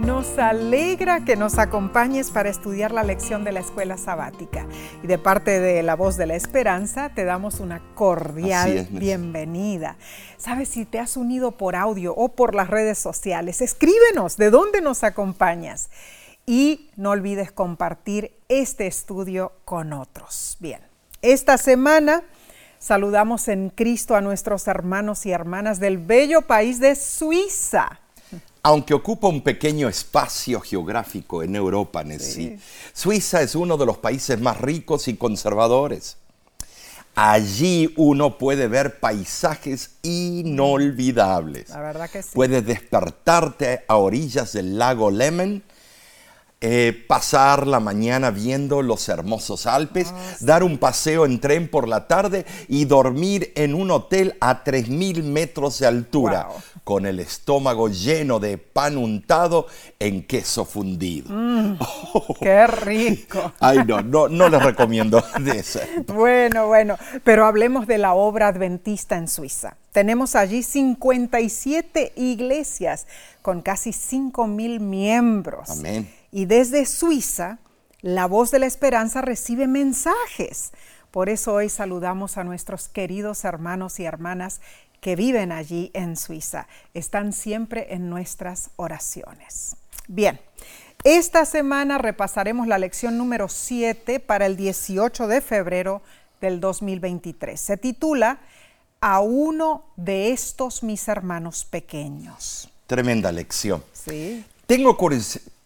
Nos alegra que nos acompañes para estudiar la lección de la escuela sabática. Y de parte de La Voz de la Esperanza te damos una cordial bienvenida. Sabes, si te has unido por audio o por las redes sociales, escríbenos de dónde nos acompañas. Y no olvides compartir este estudio con otros. Bien, esta semana saludamos en Cristo a nuestros hermanos y hermanas del bello país de Suiza. Aunque ocupa un pequeño espacio geográfico en Europa, Nessie, Suiza es uno de los países más ricos y conservadores. Allí uno puede ver paisajes inolvidables. La verdad que sí. Puedes despertarte a orillas del lago Lemen eh, pasar la mañana viendo los hermosos Alpes, ah, dar un paseo en tren por la tarde y dormir en un hotel a 3.000 metros de altura, con el estómago lleno de pan untado en queso fundido. Mm, ¡Qué rico! Ay, no, no, no les recomiendo eso. Bueno, bueno, pero hablemos de la obra adventista en Suiza. Tenemos allí 57 iglesias con casi 5 mil miembros. Amén. Y desde Suiza, la voz de la esperanza recibe mensajes. Por eso hoy saludamos a nuestros queridos hermanos y hermanas que viven allí en Suiza. Están siempre en nuestras oraciones. Bien, esta semana repasaremos la lección número 7 para el 18 de febrero del 2023. Se titula A uno de estos mis hermanos pequeños. Tremenda lección. Sí. Tengo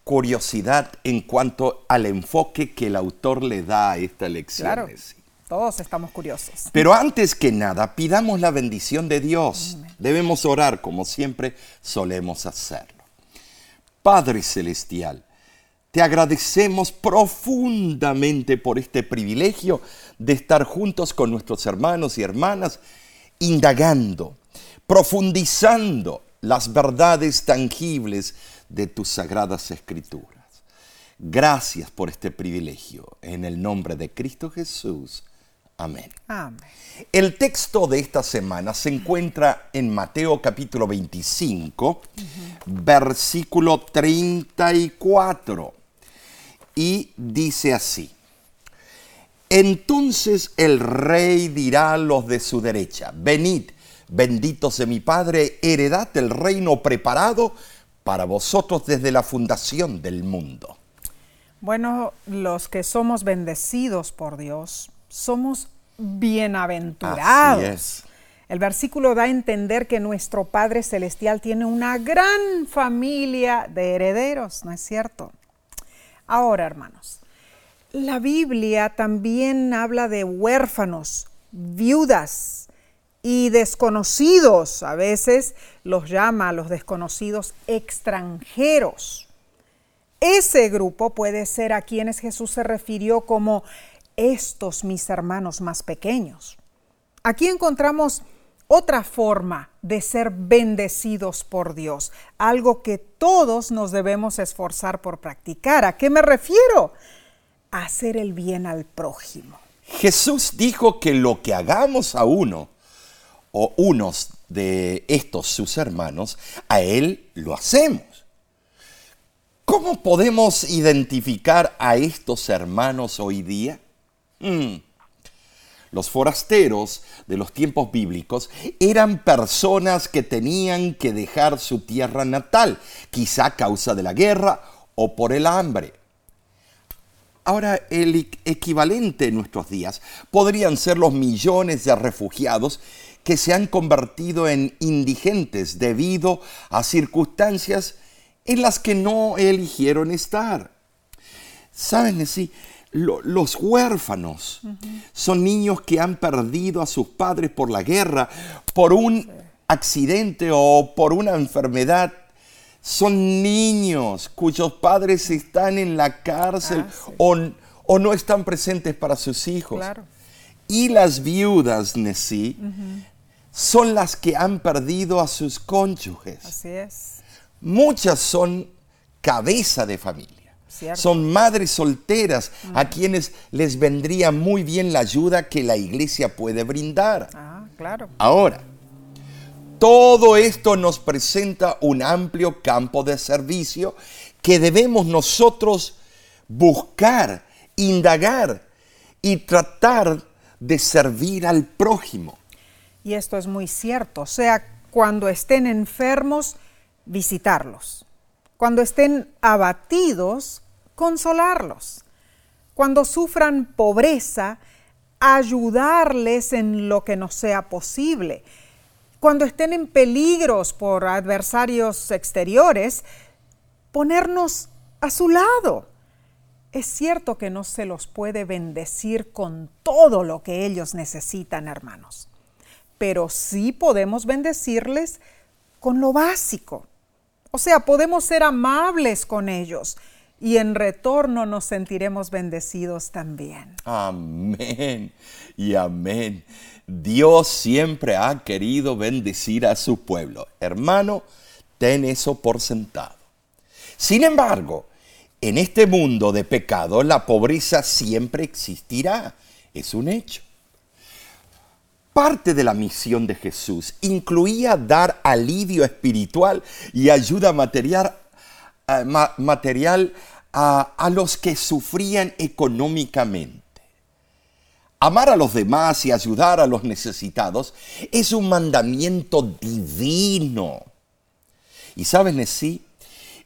curiosidad en cuanto al enfoque que el autor le da a esta lección. Claro, todos estamos curiosos. Pero antes que nada, pidamos la bendición de Dios. Debemos orar como siempre solemos hacerlo. Padre Celestial, te agradecemos profundamente por este privilegio de estar juntos con nuestros hermanos y hermanas, indagando, profundizando las verdades tangibles de tus sagradas escrituras. Gracias por este privilegio. En el nombre de Cristo Jesús. Amén. El texto de esta semana se encuentra en Mateo capítulo 25, versículo 34. Y dice así. Entonces el rey dirá a los de su derecha, venid, benditos de mi Padre, heredad del reino preparado para vosotros desde la fundación del mundo. Bueno, los que somos bendecidos por Dios, somos bienaventurados. Así es. El versículo da a entender que nuestro Padre Celestial tiene una gran familia de herederos, ¿no es cierto? Ahora, hermanos, la Biblia también habla de huérfanos, viudas, y desconocidos, a veces los llama a los desconocidos extranjeros. Ese grupo puede ser a quienes Jesús se refirió como estos mis hermanos más pequeños. Aquí encontramos otra forma de ser bendecidos por Dios, algo que todos nos debemos esforzar por practicar. ¿A qué me refiero? A hacer el bien al prójimo. Jesús dijo que lo que hagamos a uno, o unos de estos sus hermanos, a él lo hacemos. ¿Cómo podemos identificar a estos hermanos hoy día? Mm. Los forasteros de los tiempos bíblicos eran personas que tenían que dejar su tierra natal, quizá a causa de la guerra o por el hambre. Ahora, el equivalente en nuestros días podrían ser los millones de refugiados que se han convertido en indigentes debido a circunstancias en las que no eligieron estar. ¿Saben? Sí, los huérfanos son niños que han perdido a sus padres por la guerra, por un accidente o por una enfermedad. Son niños cuyos padres están en la cárcel ah, o, no están presentes para sus hijos. Y las viudas, Nessie, son las que han perdido a sus cónyuges. Así es. Muchas son cabeza de familia. Son madres solteras a quienes les vendría muy bien la ayuda que la iglesia puede brindar. Ah, claro. Ahora, Todo esto nos presenta un amplio campo de servicio que debemos nosotros buscar, indagar y tratar de servir al prójimo. Y esto es muy cierto. O sea, cuando estén enfermos, visitarlos. Cuando estén abatidos, consolarlos. Cuando sufran pobreza, ayudarles en lo que nos sea posible. Cuando estén en peligros por adversarios exteriores, ponernos a su lado. Es cierto que no se los puede bendecir con todo lo que ellos necesitan, hermanos, pero sí podemos bendecirles con lo básico. O sea, podemos ser amables con ellos y en retorno nos sentiremos bendecidos también. Amén y amén. Dios siempre ha querido bendecir a su pueblo. Hermano, ten eso por sentado. Sin embargo, en este mundo de pecado la pobreza siempre existirá. Es un hecho. Parte de la misión de Jesús incluía dar alivio espiritual y ayuda material, eh, material a los que sufrían económicamente. Amar a los demás y ayudar a los necesitados es un mandamiento divino. Y sabes, sí,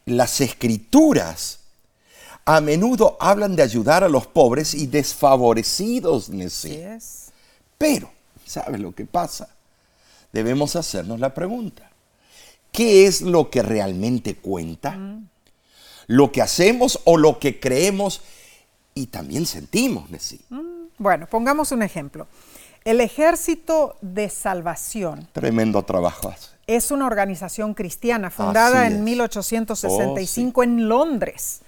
las escrituras a menudo hablan de ayudar a los pobres y desfavorecidos, Nessie. Pero, ¿sabes lo que pasa? Debemos hacernos la pregunta. ¿Qué es lo que realmente cuenta? Mm. ¿Lo que hacemos o lo que creemos y también sentimos, Nessie? Mm. Bueno, pongamos un ejemplo. El Ejército de Salvación. Tremendo trabajo Es una organización cristiana fundada en 1865 en Londres.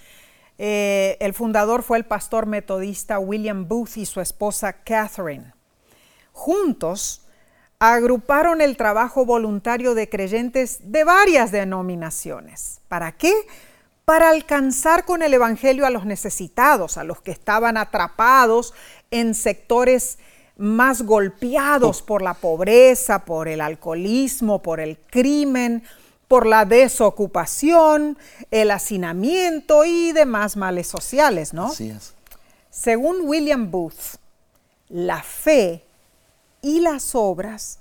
Eh, el fundador fue el pastor metodista William Booth y su esposa Catherine. Juntos agruparon el trabajo voluntario de creyentes de varias denominaciones. ¿Para qué? Para alcanzar con el Evangelio a los necesitados, a los que estaban atrapados en sectores más golpeados por la pobreza, por el alcoholismo, por el crimen, por la desocupación, el hacinamiento y demás males sociales, ¿no? Así es. Según William Booth, la fe y las obras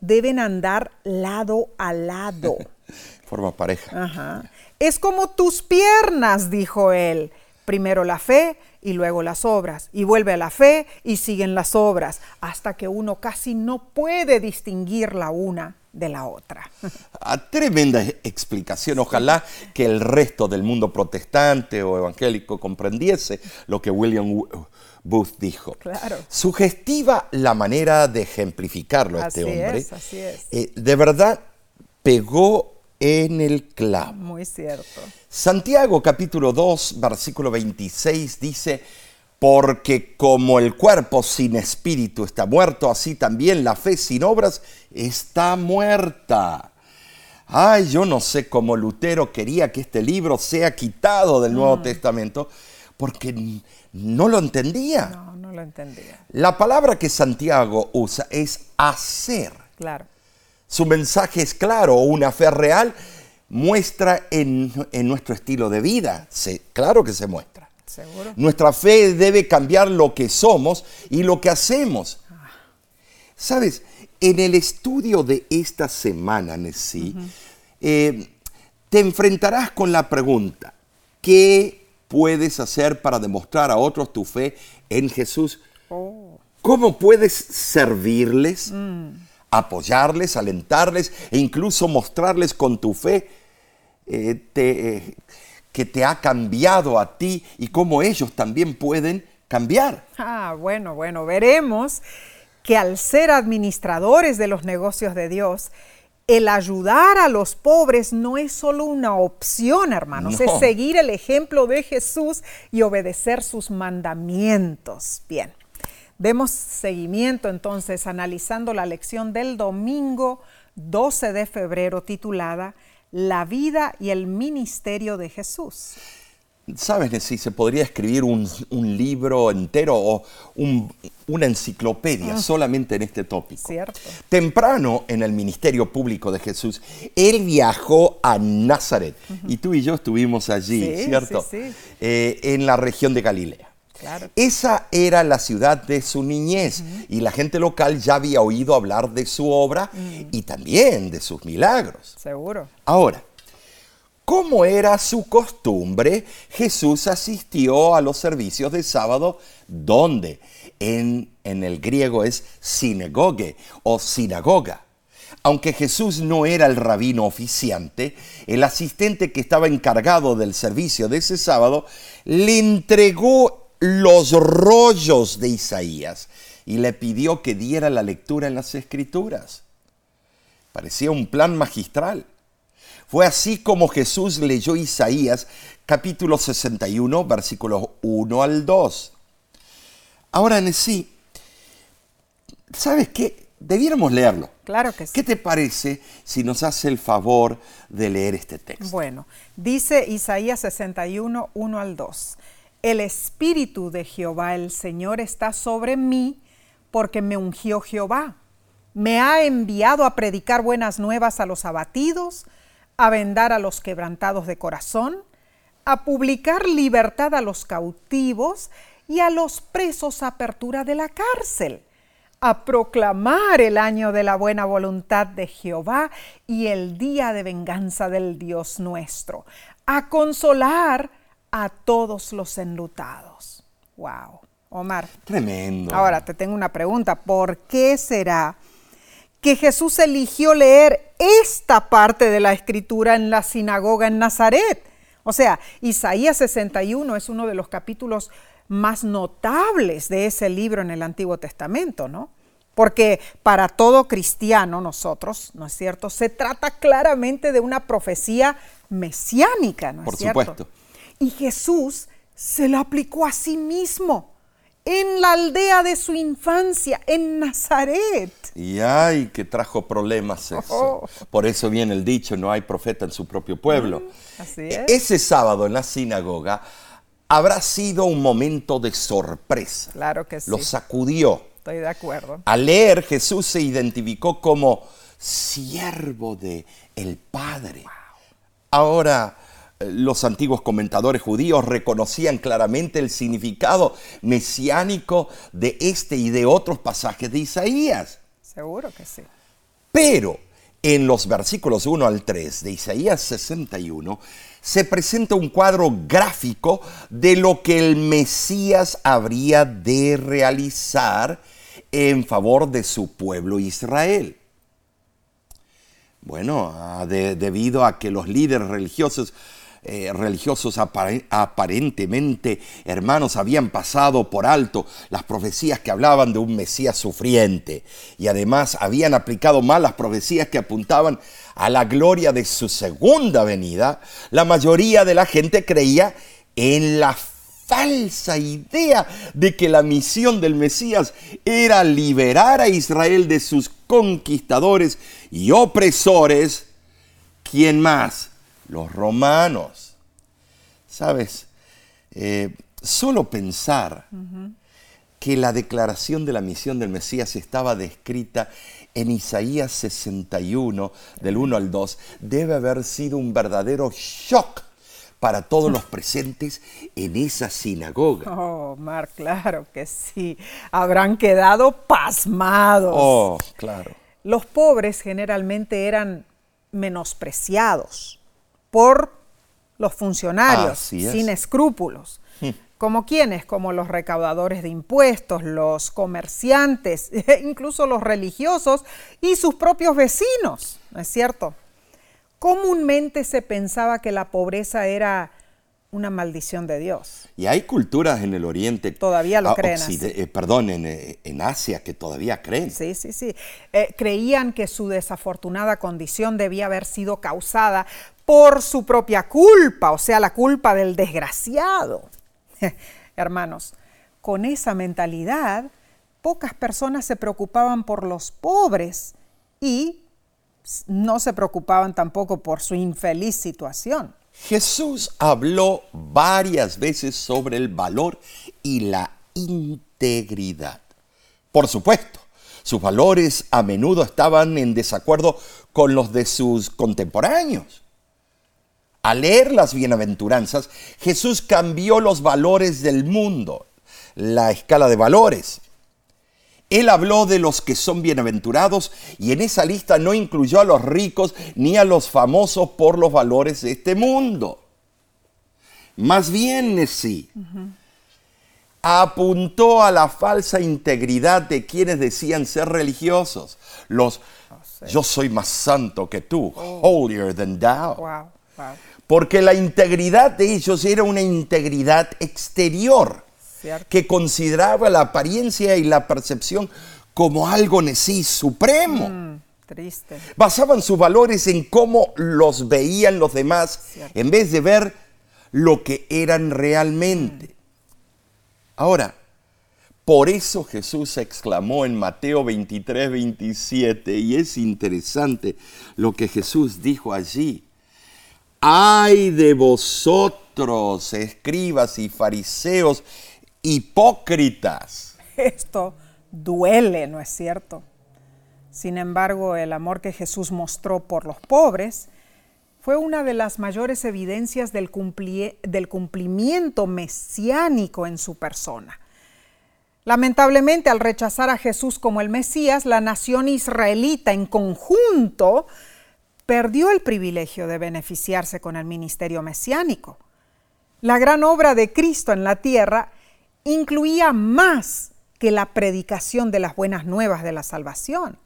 deben andar lado a lado. Forma pareja. Ajá. Es como tus piernas, dijo él. Primero la fe y luego las obras. Y vuelve a la fe y siguen las obras, hasta que uno casi no puede distinguir la una de la otra. A tremenda explicación. Ojalá que el resto del mundo protestante o evangélico comprendiese lo que William Booth dijo. Claro. Sugestiva la manera de ejemplificarlo este hombre. Es, así es. Eh, de verdad pegó en el clavo. Muy cierto. Santiago capítulo 2, versículo 26 dice, porque como el cuerpo sin espíritu está muerto, así también la fe sin obras está muerta. Ay, yo no sé cómo Lutero quería que este libro sea quitado del Nuevo mm. Testamento, porque no lo entendía. No, no lo entendía. La palabra que Santiago usa es hacer. Claro. Su mensaje es claro, una fe real muestra en, nuestro estilo de vida. claro que se muestra. ¿Seguro? Nuestra fe debe cambiar lo que somos y lo que hacemos. Sabes, en el estudio de esta semana, Nessie, eh, te enfrentarás con la pregunta, ¿qué puedes hacer para demostrar a otros tu fe en Jesús? Oh. ¿Cómo puedes servirles? Mm apoyarles, alentarles e incluso mostrarles con tu fe eh, eh, que te ha cambiado a ti y cómo ellos también pueden cambiar. Ah, bueno, bueno, veremos que al ser administradores de los negocios de Dios, el ayudar a los pobres no es solo una opción, hermanos, es seguir el ejemplo de Jesús y obedecer sus mandamientos. Bien. Demos seguimiento entonces analizando la lección del domingo 12 de febrero titulada La vida y el ministerio de Jesús. Sabes si se podría escribir un, un libro entero o un- una enciclopedia solamente en este tópico. Cierto. Temprano en el ministerio público de Jesús, él viajó a Nazaret y tú y yo estuvimos allí, Sí, ¿cierto? sí, sí. Eh, en la región de Galilea. Claro. Esa era la ciudad de su niñez y la gente local ya había oído hablar de su obra y también de sus milagros. Seguro. Ahora, como era su costumbre, Jesús asistió a los servicios de sábado, donde en, en el griego es sinagoge o sinagoga. Aunque Jesús no era el rabino oficiante, el asistente que estaba encargado del servicio de ese sábado le entregó los rollos de Isaías y le pidió que diera la lectura en las escrituras. Parecía un plan magistral. Fue así como Jesús leyó Isaías capítulo 61, versículos 1 al 2. Ahora, en sí, ¿sabes qué? Debiéramos leerlo. Claro que sí. ¿Qué te parece si nos hace el favor de leer este texto? Bueno, dice Isaías 61, 1 al 2. El Espíritu de Jehová el Señor está sobre mí porque me ungió Jehová. Me ha enviado a predicar buenas nuevas a los abatidos, a vendar a los quebrantados de corazón, a publicar libertad a los cautivos y a los presos apertura de la cárcel a proclamar el año de la buena voluntad de Jehová y el día de venganza del Dios nuestro, a consolar a todos los enlutados. Wow, Omar. Tremendo. Ahora te tengo una pregunta, ¿por qué será que Jesús eligió leer esta parte de la escritura en la sinagoga en Nazaret? O sea, Isaías 61 es uno de los capítulos más notables de ese libro en el Antiguo Testamento, ¿no? Porque para todo cristiano, nosotros, ¿no es cierto? Se trata claramente de una profecía mesiánica, ¿no es Por cierto? supuesto. Y Jesús se lo aplicó a sí mismo en la aldea de su infancia, en Nazaret. Y ay, que trajo problemas eso. Oh. Por eso viene el dicho, no hay profeta en su propio pueblo. Mm, así E- es. Ese sábado en la sinagoga habrá sido un momento de sorpresa. Claro que sí. Lo sacudió. Estoy de acuerdo. Al leer, Jesús se identificó como siervo de el Padre. Ahora, eh, los antiguos comentadores judíos reconocían claramente el significado mesiánico de este y de otros pasajes de Isaías. Seguro que sí. Pero en los versículos 1 al 3 de Isaías 61 se presenta un cuadro gráfico de lo que el Mesías habría de realizar en favor de su pueblo Israel. Bueno, ah, de- debido a que los líderes religiosos, eh, religiosos apare- aparentemente hermanos habían pasado por alto las profecías que hablaban de un Mesías sufriente y además habían aplicado mal las profecías que apuntaban a la gloria de su segunda venida, la mayoría de la gente creía en la falsa idea de que la misión del Mesías era liberar a Israel de sus conquistadores y opresores. ¿Quién más? Los romanos. Sabes, Eh, solo pensar que la declaración de la misión del Mesías estaba descrita en Isaías 61, del 1 al 2, debe haber sido un verdadero shock para todos los presentes en esa sinagoga. Oh, Mar, claro que sí. Habrán quedado pasmados. Oh, claro. Los pobres generalmente eran menospreciados por los funcionarios es. Hmm. sin escrúpulos. ¿Como quiénes? Como los recaudadores de impuestos, los comerciantes, incluso los religiosos y sus propios vecinos, ¿no es cierto? Comúnmente se pensaba que la pobreza era una maldición de Dios. Y hay culturas en el Oriente. Todavía lo ah, creen occide- eh, perdón, en, eh, en Asia que todavía creen. Sí, sí, sí. Eh, creían que su desafortunada condición debía haber sido causada por su propia culpa, o sea, la culpa del desgraciado. Hermanos, con esa mentalidad, pocas personas se preocupaban por los pobres y no se preocupaban tampoco por su infeliz situación. Jesús habló varias veces sobre el valor y la integridad. Por supuesto, sus valores a menudo estaban en desacuerdo con los de sus contemporáneos. Al leer las bienaventuranzas, Jesús cambió los valores del mundo, la escala de valores. Él habló de los que son bienaventurados y en esa lista no incluyó a los ricos ni a los famosos por los valores de este mundo. Más bien sí. Apuntó a la falsa integridad de quienes decían ser religiosos. Los yo soy más santo que tú, oh. holier than thou. Porque la integridad de ellos era una integridad exterior que consideraba la apariencia y la percepción como algo en sí supremo. Mm, triste. Basaban sus valores en cómo los veían los demás en vez de ver lo que eran realmente. Mm. Ahora, por eso Jesús exclamó en Mateo 23, 27, y es interesante lo que Jesús dijo allí. Ay de vosotros, escribas y fariseos, hipócritas. Esto duele, ¿no es cierto? Sin embargo, el amor que Jesús mostró por los pobres fue una de las mayores evidencias del, del cumplimiento mesiánico en su persona. Lamentablemente, al rechazar a Jesús como el Mesías, la nación israelita en conjunto perdió el privilegio de beneficiarse con el ministerio mesiánico. La gran obra de Cristo en la tierra incluía más que la predicación de las buenas nuevas de la salvación.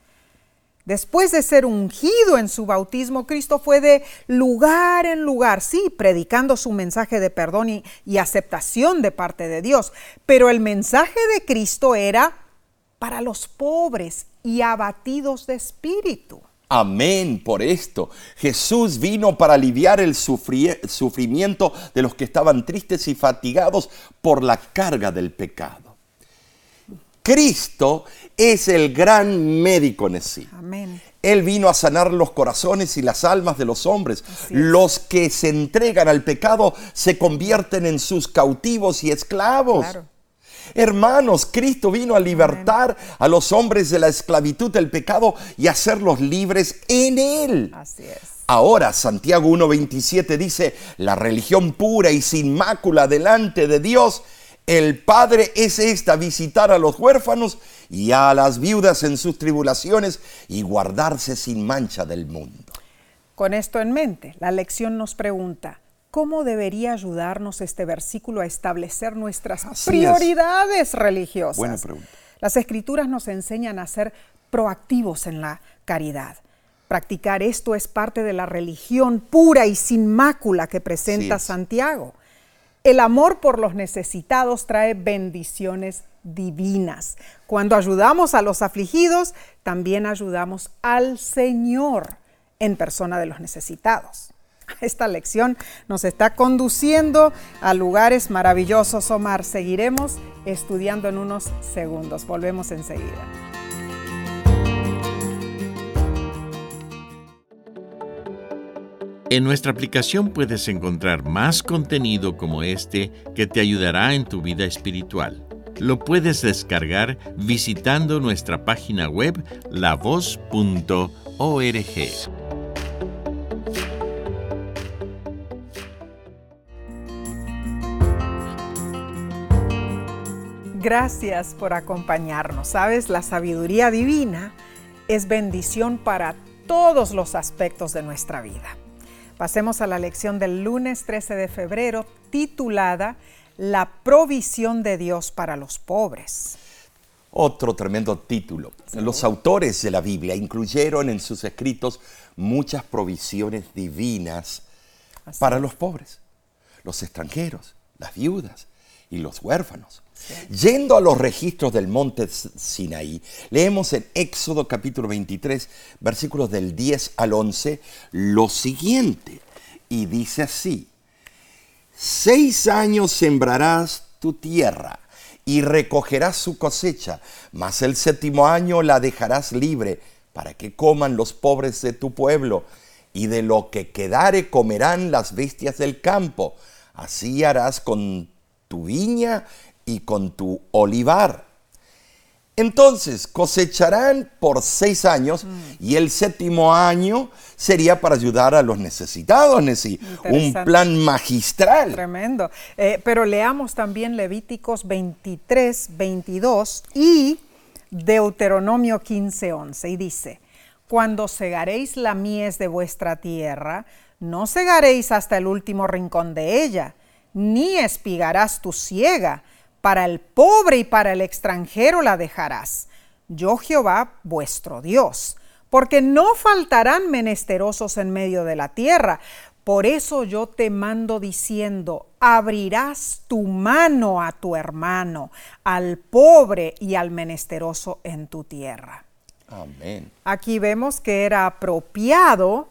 Después de ser ungido en su bautismo, Cristo fue de lugar en lugar, sí, predicando su mensaje de perdón y, aceptación de parte de Dios. Pero el mensaje de Cristo era para los pobres y abatidos de espíritu. Amén por esto. Jesús vino para aliviar el sufrimiento de los que estaban tristes y fatigados por la carga del pecado. Cristo es el gran médico en sí. Amén. Él vino a sanar los corazones y las almas de los hombres. Los que se entregan al pecado se convierten en sus cautivos y esclavos. Hermanos, Cristo vino a libertar a los hombres de la esclavitud del pecado y hacerlos libres en Él. Así es. Ahora, Santiago 1.27 dice, la religión pura y sin mácula delante de Dios el Padre es esta, visitar a los huérfanos y a las viudas en sus tribulaciones y guardarse sin mancha del mundo. Con esto en mente, la lección nos pregunta, ¿cómo debería ayudarnos este versículo a establecer nuestras prioridades religiosas? Buena pregunta. Las escrituras nos enseñan a ser proactivos en la caridad. Practicar esto es parte de la religión pura y sin mácula que presenta Santiago. El amor por los necesitados trae bendiciones divinas. Cuando ayudamos a los afligidos, también ayudamos al Señor en persona de los necesitados. Esta lección nos está conduciendo a lugares maravillosos, Omar. Seguiremos estudiando en unos segundos. Volvemos enseguida. En nuestra aplicación puedes encontrar más contenido como este que te ayudará en tu vida espiritual. Lo puedes descargar visitando nuestra página web lavoz.org. Gracias por acompañarnos. Sabes, la sabiduría divina es bendición para todos los aspectos de nuestra vida. Pasemos a la lección del lunes 13 de febrero titulada La provisión de Dios para los pobres. Otro tremendo título. Los autores de la Biblia incluyeron en sus escritos muchas provisiones divinas para los pobres, los extranjeros, las viudas y los huérfanos. Yendo a los registros del monte Sinaí, leemos en Éxodo capítulo 23, versículos del 10 al 11, lo siguiente. Y dice así, seis años sembrarás tu tierra y recogerás su cosecha, mas el séptimo año la dejarás libre para que coman los pobres de tu pueblo y de lo que quedare comerán las bestias del campo. Así harás con tu viña y con tu olivar. Entonces cosecharán por seis años y el séptimo año sería para ayudar a los necesitados, Nessie. Un plan magistral. Tremendo. Eh, pero leamos también Levíticos 23, 22 y Deuteronomio 15, 11. Y dice, cuando segaréis la mies de vuestra tierra, no segaréis hasta el último rincón de ella, ni espigarás tu siega. Para el pobre y para el extranjero la dejarás. Yo Jehová vuestro Dios. Porque no faltarán menesterosos en medio de la tierra. Por eso yo te mando diciendo, abrirás tu mano a tu hermano, al pobre y al menesteroso en tu tierra. Amén. Aquí vemos que era apropiado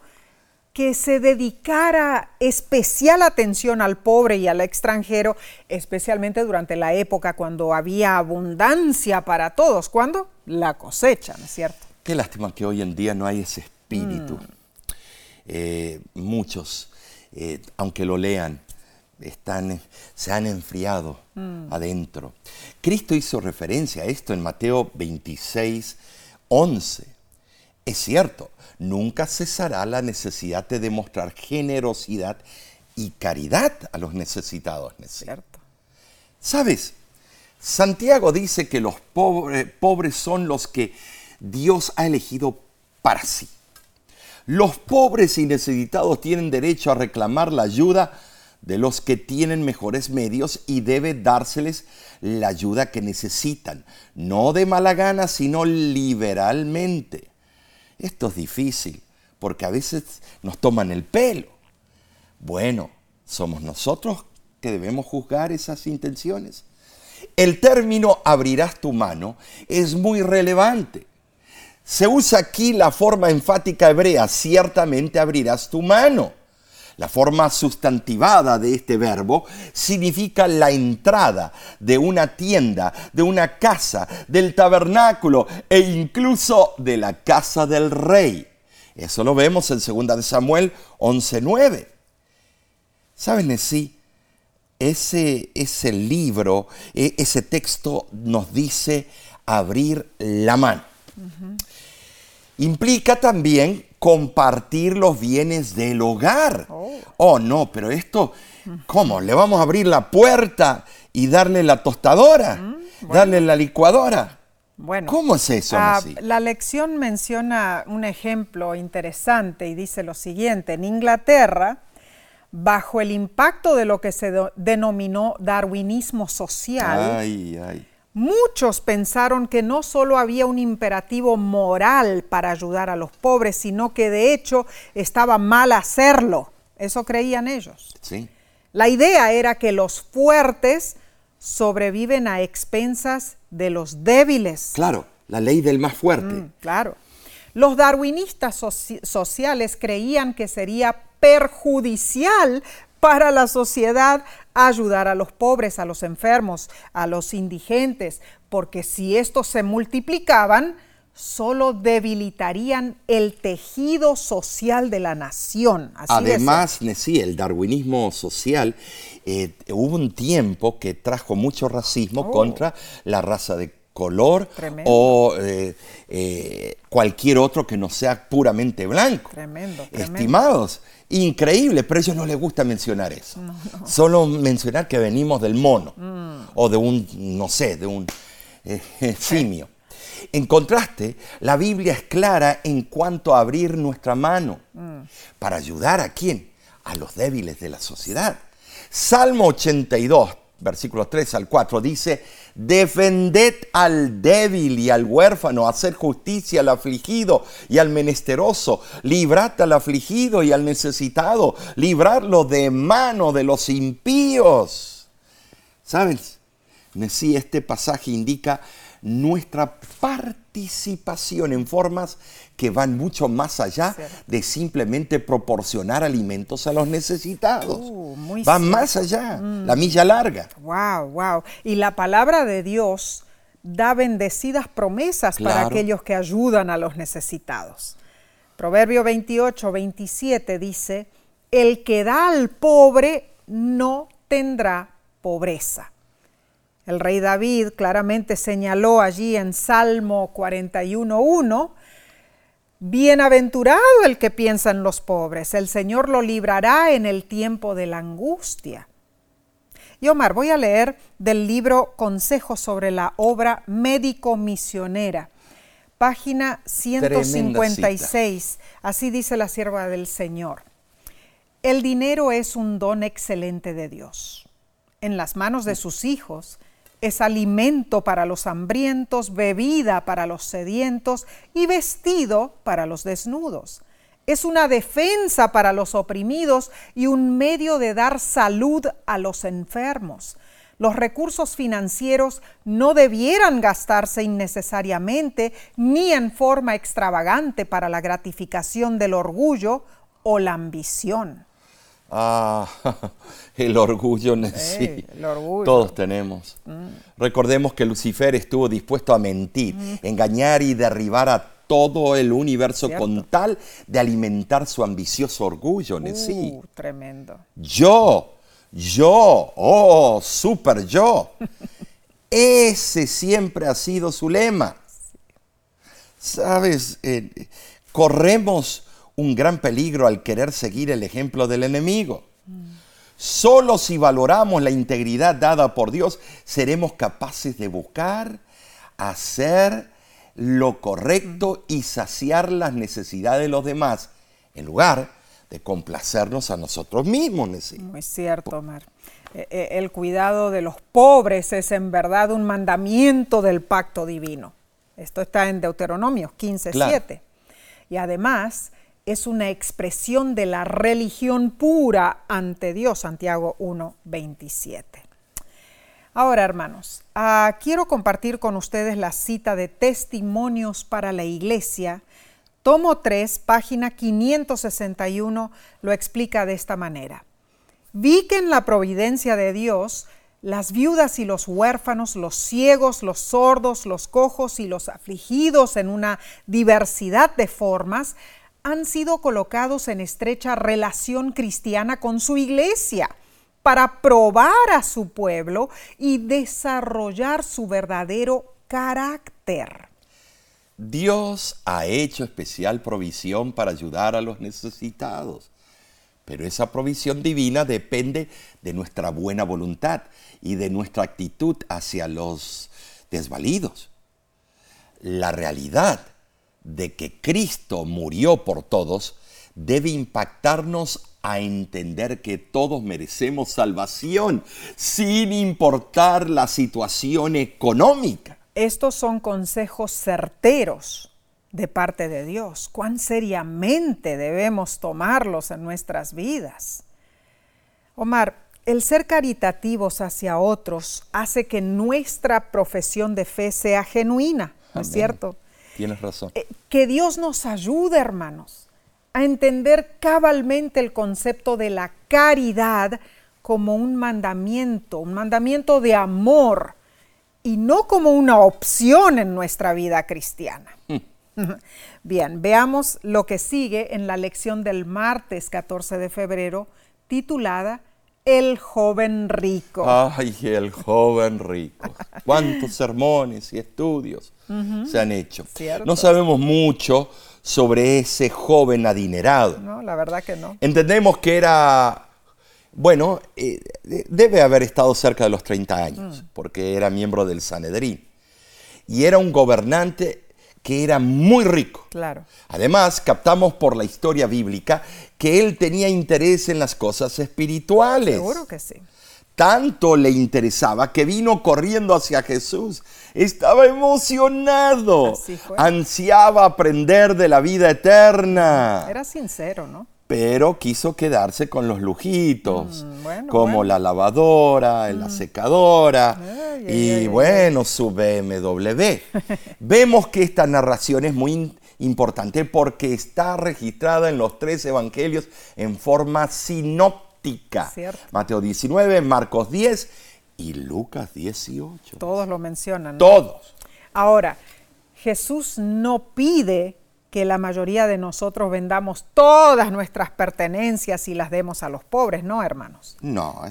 que se dedicara especial atención al pobre y al extranjero, especialmente durante la época cuando había abundancia para todos. ¿Cuándo? La cosecha, ¿no es cierto? Qué lástima que hoy en día no hay ese espíritu. Mm. Eh, muchos, eh, aunque lo lean, están, se han enfriado Mm. adentro. Cristo hizo referencia a esto en Mateo 26, 11. Es cierto, nunca cesará la necesidad de demostrar generosidad y caridad a los necesitados. Nessie. ¿Cierto? ¿Sabes? Santiago dice que los pobre- pobres son los que Dios ha elegido para sí. Los pobres y necesitados tienen derecho a reclamar la ayuda de los que tienen mejores medios y debe dárseles la ayuda que necesitan, no de mala gana, sino liberalmente. Esto es difícil, porque a veces nos toman el pelo. Bueno, somos nosotros que debemos juzgar esas intenciones. El término abrirás tu mano es muy relevante. Se usa aquí la forma enfática hebrea, ciertamente abrirás tu mano. La forma sustantivada de este verbo significa la entrada de una tienda, de una casa, del tabernáculo e incluso de la casa del rey. Eso lo vemos en 2 de Samuel 11:9. ¿Saben sí? Ese, ese libro, e- ese texto nos dice abrir la mano. Implica también compartir los bienes del hogar. Oh. no, pero esto, ¿cómo? ¿Le vamos a abrir la puerta y darle la tostadora? ¿Darle la licuadora? Bueno, ¿Cómo es eso, ah, la lección menciona un ejemplo interesante y dice lo siguiente. En Inglaterra, bajo el impacto de lo que se denominó darwinismo social, Ay, ay. Muchos pensaron que no solo había un imperativo moral para ayudar a los pobres, sino que de hecho estaba mal hacerlo. Eso creían ellos. Sí. La idea era que los fuertes sobreviven a expensas de los débiles. Claro, la ley del más fuerte. Mm, claro. Los darwinistas soci- sociales creían que sería perjudicial para la sociedad ayudar a los pobres, a los enfermos, a los indigentes, porque si estos se multiplicaban, solo debilitarían el tejido social de la nación. Así Además, sí, el darwinismo social, eh, hubo un tiempo que trajo mucho racismo Oh. contra la raza de color Tremendo. o eh, eh, cualquier otro que no sea puramente blanco. Tremendo, tremendo. Estimados, increíble, pero a ellos no les gusta mencionar eso. Solo mencionar que venimos del mono Mm. o de un, no sé, de un eh, simio. En contraste, la Biblia es clara en cuanto a abrir nuestra mano Mm. para ayudar a quién? A los débiles de la sociedad. Salmo 82, versículos 3 al 4 dice, defended al débil y al huérfano, hacer justicia al afligido y al menesteroso, librad al afligido y al necesitado, librarlo de mano de los impíos. ¿Sabes? Sí, este pasaje indica nuestra participación en formas que van mucho más allá Cierto. de simplemente proporcionar alimentos a los necesitados. Uh, muy van cierto. Mm. más allá, la milla larga. Wow, wow. Y la palabra de Dios da bendecidas promesas para aquellos que ayudan a los necesitados. Proverbio 28, 27 dice, el que da al pobre no tendrá pobreza. El rey David claramente señaló allí en Salmo 41.1, Bienaventurado el que piensa en los pobres, el Señor lo librará en el tiempo de la angustia. Y Omar, voy a leer del libro Consejos sobre la obra médico-misionera, página 156. Así dice la sierva del Señor. El dinero es un don excelente de Dios. En las manos de sus hijos es alimento para los hambrientos, bebida para los sedientos y vestido para los desnudos. Es una defensa para los oprimidos y un medio de dar salud a los enfermos. Los recursos financieros no debieran gastarse innecesariamente ni en forma extravagante para la gratificación del orgullo o la ambición. Ah, el orgullo, sí. Todos tenemos. Mm. Recordemos que Lucifer estuvo dispuesto a mentir, mm. engañar y derribar a todo el universo con tal de alimentar su ambicioso orgullo, uh, sí. Tremendo. Yo, yo, oh, super yo. Ese siempre ha sido su lema. Sabes, eh, corremos un gran peligro al querer seguir el ejemplo del enemigo. Solo si valoramos la integridad dada por Dios, seremos capaces de buscar, hacer lo correcto y saciar las necesidades de los demás, en lugar de complacernos a nosotros mismos. Muy cierto, Omar. Eh, eh, el cuidado de los pobres es en verdad un mandamiento del pacto divino. Esto está en Deuteronomio 15, Y además, es una expresión de la religión pura ante Dios, Santiago 1.27. Ahora, hermanos, ah, quiero compartir con ustedes la cita de Testimonios para la Iglesia. Tomo 3, página 561, lo explica de esta manera. Vi que en la providencia de Dios, las viudas y los huérfanos, los ciegos, los sordos, los cojos y los afligidos en una diversidad de formas, han sido colocados en estrecha relación cristiana con su iglesia para probar a su pueblo y desarrollar su verdadero carácter. Dios ha hecho especial provisión para ayudar a los necesitados, pero esa provisión divina depende de nuestra buena voluntad y de nuestra actitud hacia los desvalidos. La realidad de que Cristo murió por todos debe impactarnos a entender que todos merecemos salvación sin importar la situación económica. Estos son consejos certeros de parte de Dios. Cuán seriamente debemos tomarlos en nuestras vidas. Omar, el ser caritativos hacia otros hace que nuestra profesión de fe sea genuina, ¿no es cierto? Tienes razón. Eh, que Dios nos ayude, hermanos, a entender cabalmente el concepto de la caridad como un mandamiento, un mandamiento de amor y no como una opción en nuestra vida cristiana. Mm. Bien, veamos lo que sigue en la lección del martes 14 de febrero titulada El joven rico. Ay, el joven rico. Cuántos sermones y estudios se han hecho. No sabemos mucho sobre ese joven adinerado. No, la verdad que no. Entendemos que era, bueno, eh, debe haber estado cerca de los 30 años, mm. porque era miembro del Sanedrín. Y era un gobernante que era muy rico. Claro. Además, captamos por la historia bíblica que él tenía interés en las cosas espirituales. Seguro que sí tanto le interesaba que vino corriendo hacia Jesús. Estaba emocionado. Ansiaba aprender de la vida eterna. Era sincero, ¿no? Pero quiso quedarse con los lujitos, mm, como la lavadora, la mm. secadora y bueno, su BMW. Vemos que esta narración es muy importante porque está registrada en los tres evangelios en forma sinóptica Mateo 19, Marcos 10 y Lucas 18. Todos lo mencionan. Todos. Ahora, Jesús no pide que la mayoría de nosotros vendamos todas nuestras pertenencias y las demos a los pobres, ¿no, hermanos? No.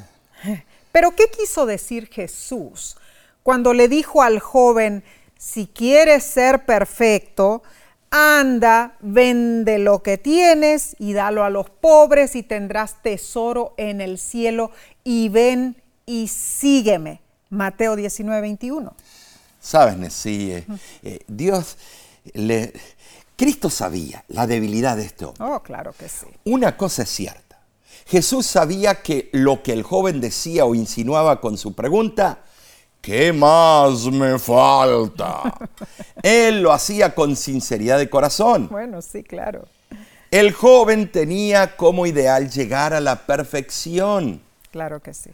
Pero ¿qué quiso decir Jesús cuando le dijo al joven, si quieres ser perfecto, anda, vende lo que tienes y dalo a los pobres y tendrás tesoro en el cielo y ven y sígueme. Mateo 19, 21. Sabes, Nessie, eh, eh, Dios le Cristo sabía la debilidad de este hombre. Oh, claro que sí. Una cosa es cierta. Jesús sabía que lo que el joven decía o insinuaba con su pregunta, ¿qué más me falta? Él lo hacía con sinceridad de corazón. Bueno, sí, claro. El joven tenía como ideal llegar a la perfección. Claro que sí.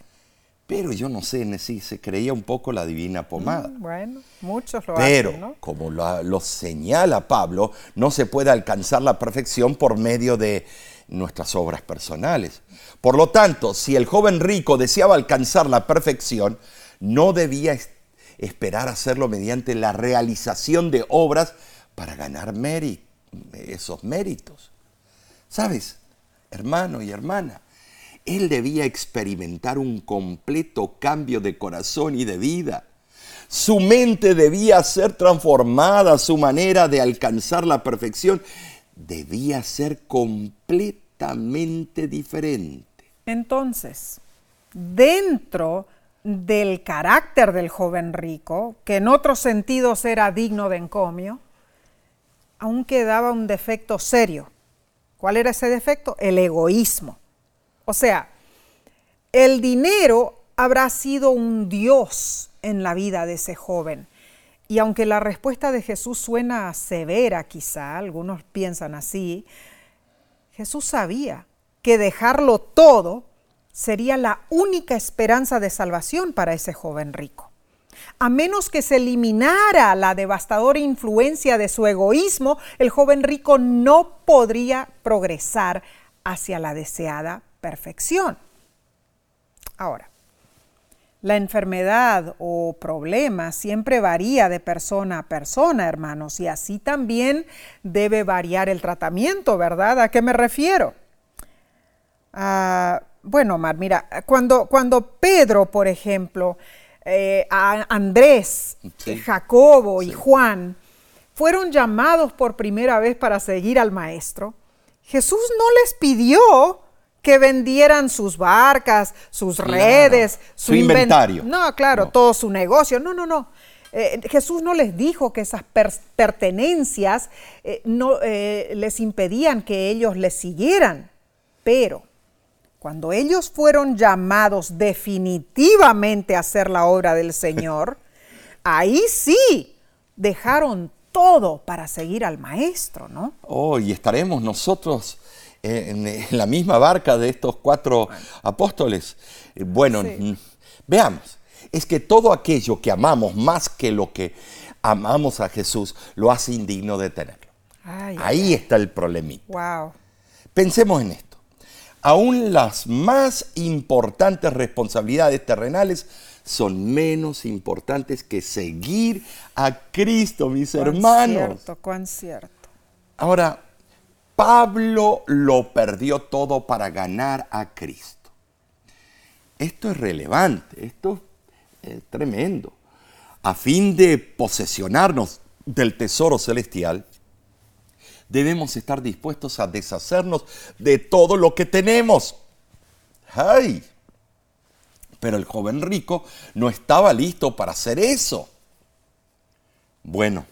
Pero yo no sé, si se creía un poco la divina pomada. Mm, bueno, muchos lo Pero, hacen, ¿no? como lo, lo señala Pablo, no se puede alcanzar la perfección por medio de nuestras obras personales. Por lo tanto, si el joven rico deseaba alcanzar la perfección, no debía es- esperar hacerlo mediante la realización de obras para ganar esos méritos. ¿Sabes, hermano y hermana? Él debía experimentar un completo cambio de corazón y de vida. Su mente debía ser transformada, su manera de alcanzar la perfección debía ser completamente diferente. Entonces, dentro del carácter del joven rico, que en otros sentidos era digno de encomio, aún quedaba un defecto serio. ¿Cuál era ese defecto? El egoísmo. O sea, el dinero habrá sido un dios en la vida de ese joven. Y aunque la respuesta de Jesús suena severa quizá, algunos piensan así, Jesús sabía que dejarlo todo sería la única esperanza de salvación para ese joven rico. A menos que se eliminara la devastadora influencia de su egoísmo, el joven rico no podría progresar hacia la deseada perfección. Ahora, la enfermedad o problema siempre varía de persona a persona, hermanos, y así también debe variar el tratamiento, ¿verdad? ¿A qué me refiero? Ah, bueno, Mar, mira, cuando, cuando Pedro, por ejemplo, eh, a Andrés, Sí. Jacobo y. Juan fueron llamados por primera vez para seguir al Maestro, Jesús no les pidió que vendieran sus barcas, sus Claro. redes, Su inven- inventario. No, claro, No. todo su negocio. No, no, no. Eh, Jesús no les dijo que esas per- pertenencias eh, no eh, les impedían que ellos le siguieran. Pero cuando ellos fueron llamados definitivamente a hacer la obra del Señor, ahí sí dejaron todo para seguir al Maestro, ¿no? Oh, y estaremos nosotros en, en la misma barca de estos cuatro apóstoles. Eh, Bueno, Sí. mm, veamos. Es que todo aquello que amamos más que lo que amamos a Jesús lo hace indigno de tenerlo. Ay, Ahí está el problemita. wow. Pensemos en esto. Aún las más importantes responsabilidades terrenales son menos importantes que seguir a Cristo, mis Cuán hermanos. cierto, cuán cierto. Ahora, Pablo lo perdió todo para ganar a Cristo. Esto es relevante, esto es tremendo. A fin de posesionarnos del tesoro celestial, debemos estar dispuestos a deshacernos de todo lo que tenemos. ¡Ay! Pero el joven rico no estaba listo para hacer eso. Bueno,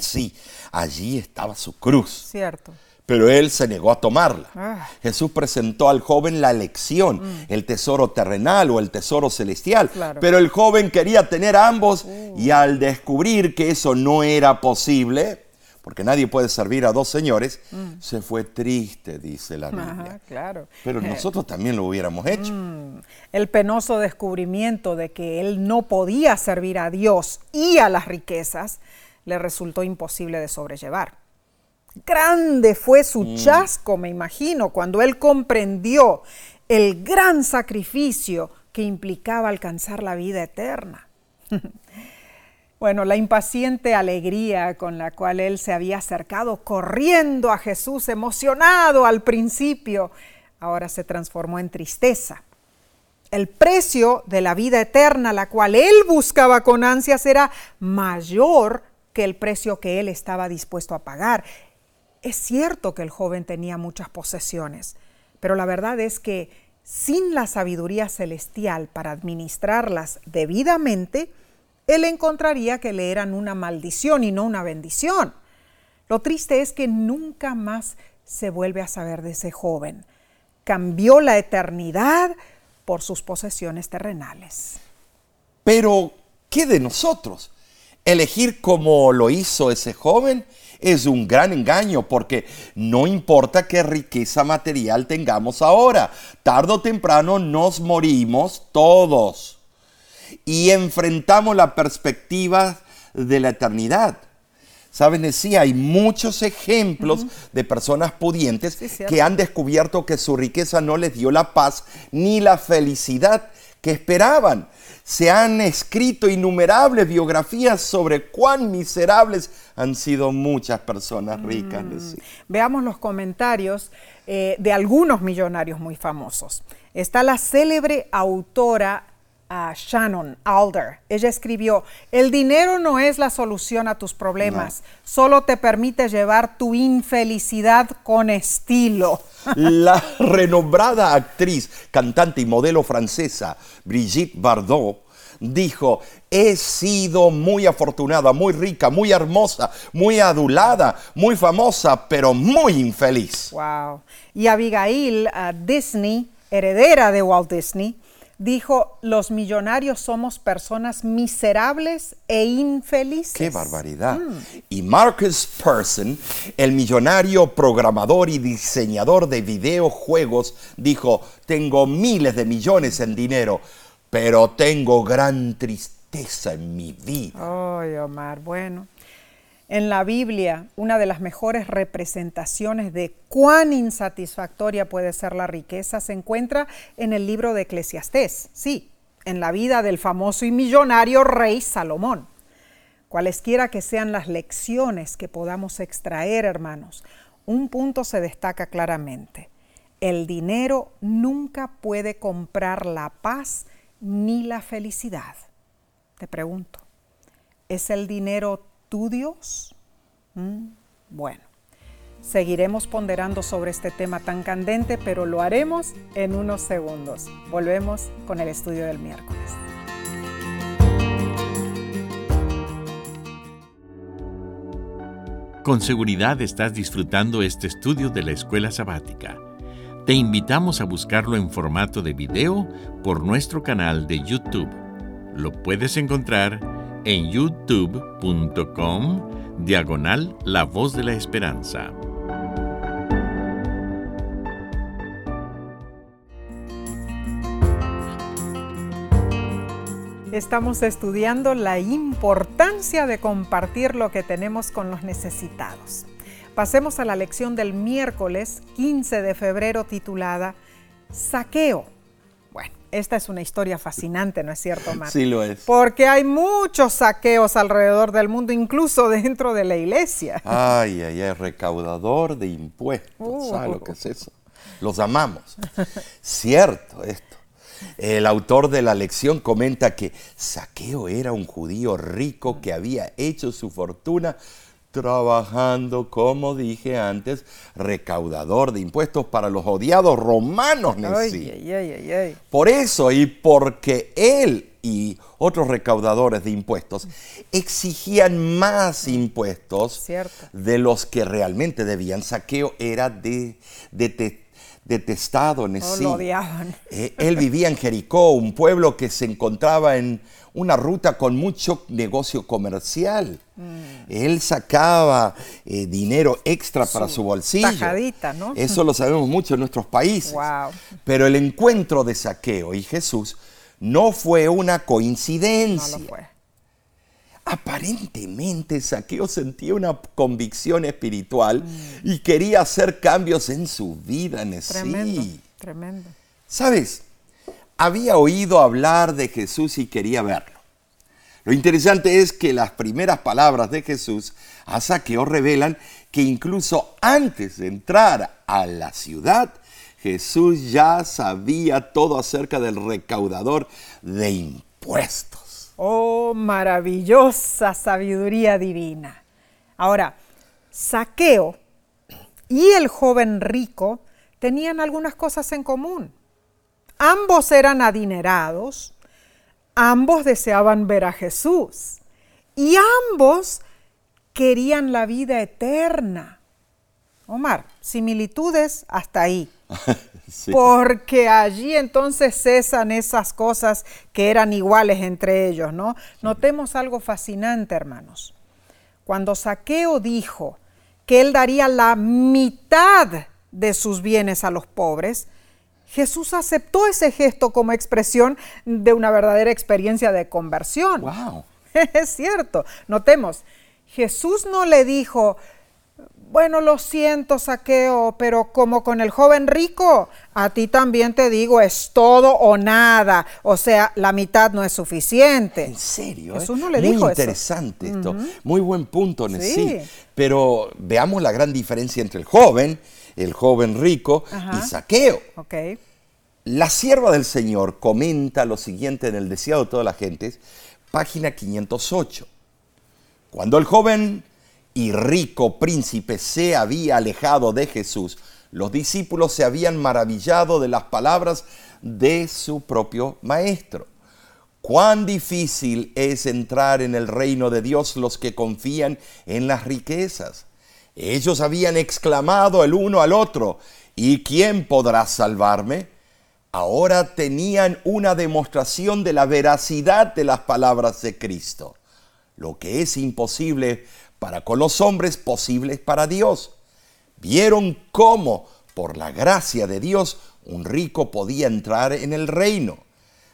sí, allí estaba su cruz, Cierto. pero él se negó a tomarla. Ah. Jesús presentó al joven la lección, el tesoro terrenal o el tesoro celestial, Claro. pero el joven quería tener ambos y al descubrir que eso no era posible, porque nadie puede servir a dos señores, se fue triste, dice la Biblia. Ajá, claro. Pero nosotros también lo hubiéramos hecho. El penoso descubrimiento de que él no podía servir a Dios y a las riquezas le resultó imposible de sobrellevar. Grande fue su chasco, me imagino, cuando él comprendió el gran sacrificio que implicaba alcanzar la vida eterna. Bueno, la impaciente alegría con la cual él se había acercado corriendo a Jesús, emocionado al principio, ahora se transformó en tristeza. El precio de la vida eterna, la cual él buscaba con ansias, era mayor que el precio que él estaba dispuesto a pagar. Es cierto que el joven tenía muchas posesiones, pero la verdad es que sin la sabiduría celestial para administrarlas debidamente, él encontraría que le eran una maldición y no una bendición. Lo triste es que nunca más se vuelve a saber de ese joven. Cambió la eternidad por sus posesiones terrenales. Pero, ¿qué de nosotros? Elegir como lo hizo ese joven es un gran engaño porque no importa qué riqueza material tengamos ahora, tarde o temprano nos morimos todos y enfrentamos la perspectiva de la eternidad. Saben, decía, hay muchos ejemplos de personas pudientes que han descubierto que su riqueza no les dio la paz ni la felicidad que esperaban. Se han escrito innumerables biografías sobre cuán miserables han sido muchas personas ricas. Mm. Veamos los comentarios eh, de algunos millonarios muy famosos. Está la célebre autora a Shannon Alder. Ella escribió, el dinero no es la solución a tus problemas, solo te permite llevar tu infelicidad con estilo. La renombrada actriz, cantante y modelo francesa Brigitte Bardot dijo, he sido muy afortunada, muy rica, muy hermosa, muy adulada, muy famosa, pero muy infeliz. Wow. Y Abigail uh, Disney, heredera de Walt Disney, dijo, los millonarios somos personas miserables e infelices. ¡Qué barbaridad! Mm. Y Marcus Persson, el millonario programador y diseñador de videojuegos, dijo, tengo miles de millones en dinero, pero tengo gran tristeza en mi vida. Ay, Omar, bueno. En la Biblia, una de las mejores representaciones de cuán insatisfactoria puede ser la riqueza se encuentra en el libro de Eclesiastés, sí, en la vida del famoso y millonario rey Salomón. Cualesquiera que sean las lecciones que podamos extraer, hermanos, un punto se destaca claramente. El dinero nunca puede comprar la paz ni la felicidad. Te pregunto, ¿es el dinero tu Dios? Mm, bueno, seguiremos ponderando sobre este tema tan candente, pero lo haremos en unos segundos. Volvemos con el estudio del miércoles. Con seguridad estás disfrutando este estudio de la escuela sabática. Te invitamos a buscarlo en formato de video por nuestro canal de YouTube. Lo puedes encontrar en youtube.com diagonal La Voz de la Esperanza. Estamos estudiando la importancia de compartir lo que tenemos con los necesitados. Pasemos a la lección del miércoles 15 de febrero titulada Saqueo esta es una historia fascinante, ¿no es cierto, Mar? Sí lo es. Porque hay muchos saqueos alrededor del mundo, incluso dentro de la iglesia. Ay, ay, ay, recaudador de impuestos. Uh. ¿Sabes lo que es eso? Los amamos. Cierto esto. El autor de la lección comenta que Saqueo era un judío rico que había hecho su fortuna trabajando, como dije antes, recaudador de impuestos para los odiados romanos. Por eso y porque él y otros recaudadores de impuestos exigían más impuestos de los que realmente debían. Saqueo era de, detestado, oh, lo odiaban. Eh, él vivía en Jericó, un pueblo que se encontraba en una ruta con mucho negocio comercial. Mm. Él sacaba eh, dinero extra para su bolsillo. Tajadita, ¿no? Eso lo sabemos mucho en nuestros países. Pero el encuentro de Saqueo y Jesús no fue una coincidencia. No fue. Aparentemente Saqueo sentía una convicción espiritual mm. y quería hacer cambios en su vida en tremendo, Tremendo. ¿Sabes? había oído hablar de Jesús y quería verlo. Lo interesante es que las primeras palabras de Jesús a Saqueo revelan que incluso antes de entrar a la ciudad, Jesús ya sabía todo acerca del recaudador de impuestos. Oh, maravillosa sabiduría divina. Ahora, Saqueo y el joven rico tenían algunas cosas en común. Ambos eran adinerados, ambos deseaban ver a Jesús y ambos querían la vida eterna. Omar, similitudes hasta ahí. Porque allí entonces cesan esas cosas que eran iguales entre ellos, ¿no? Notemos algo fascinante, hermanos. Cuando Saqueo dijo que él daría la mitad de sus bienes a los pobres, Jesús aceptó ese gesto como expresión de una verdadera experiencia de conversión. Wow. es cierto. Notemos, Jesús no le dijo, bueno, lo siento, saqueo, pero como con el joven rico, a ti también te digo, es todo o nada. O sea, la mitad no es suficiente. En serio. Jesús ¿eh? no le Muy dijo interesante eso. esto. Muy buen punto, Sí. sí. Pero veamos la gran diferencia entre el joven, el joven rico Ajá. y saqueo. La sierva del Señor comenta lo siguiente en el deseado de todas las gentes, página 508. Cuando el joven y rico príncipe se había alejado de Jesús, los discípulos se habían maravillado de las palabras de su propio maestro. Cuán difícil es entrar en el reino de Dios los que confían en las riquezas. Ellos habían exclamado el uno al otro, ¿y quién podrá salvarme? Ahora tenían una demostración de la veracidad de las palabras de Cristo. Lo que es imposible para con los hombres, posible es para Dios. Vieron cómo, por la gracia de Dios, un rico podía entrar en el reino.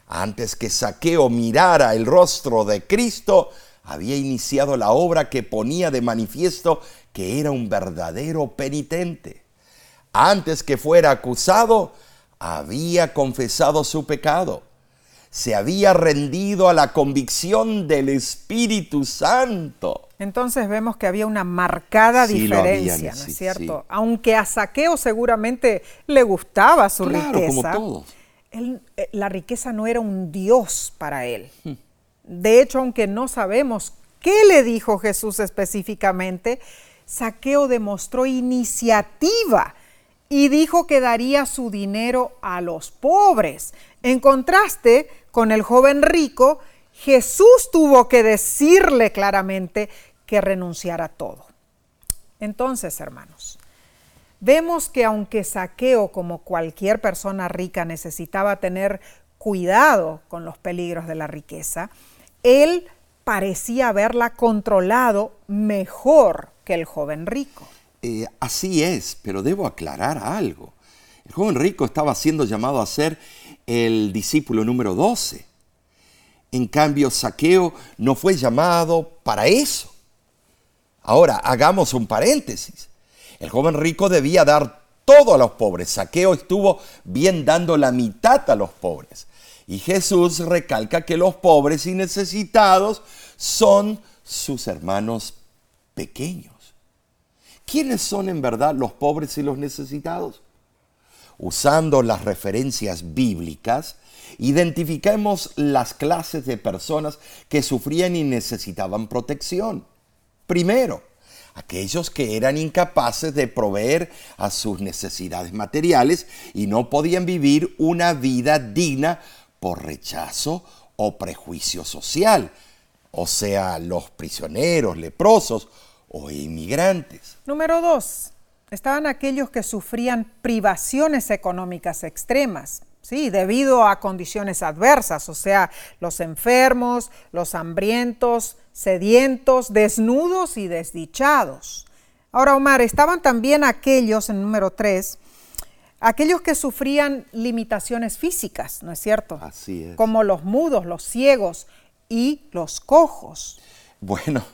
Antes que Saqueo mirara el rostro de Cristo, había iniciado la obra que ponía de manifiesto que era un verdadero penitente. Antes que fuera acusado, había confesado su pecado. Se había rendido a la convicción del Espíritu Santo. Entonces vemos que había una marcada Sí, diferencia, ¿no sí, es cierto? sí. Aunque a Saqueo seguramente le gustaba su Claro, riqueza. como él, eh, la riqueza no era un Dios para él. Hmm. De hecho, aunque no sabemos qué le dijo Jesús específicamente, Saqueo demostró iniciativa y dijo que daría su dinero a los pobres. En contraste con el joven rico, Jesús tuvo que decirle claramente que renunciara a todo. Entonces, hermanos, vemos que aunque Saqueo, como cualquier persona rica, necesitaba tener cuidado con los peligros de la riqueza, él parecía haberla controlado mejor que el joven rico. Eh, así es, pero debo aclarar algo. El joven rico estaba siendo llamado a ser el discípulo número 12. En cambio, Saqueo no fue llamado para eso. Ahora, hagamos un paréntesis. El joven rico debía dar todo a los pobres. Saqueo estuvo bien dando la mitad a los pobres. Y Jesús recalca que los pobres y necesitados son sus hermanos pequeños. ¿Quiénes son en verdad los pobres y los necesitados? Usando las referencias bíblicas, identificamos las clases de personas que sufrían y necesitaban protección. Primero, aquellos que eran incapaces de proveer a sus necesidades materiales y no podían vivir una vida digna por rechazo o prejuicio social, o sea, los prisioneros, leprosos o inmigrantes. Número dos, estaban aquellos que sufrían privaciones económicas extremas, sí, debido a condiciones adversas, o sea, los enfermos, los hambrientos, sedientos, desnudos y desdichados. Ahora, Omar, estaban también aquellos, en número tres, aquellos que sufrían limitaciones físicas, ¿no es cierto? Así es. Como los mudos, los ciegos y los cojos. Bueno,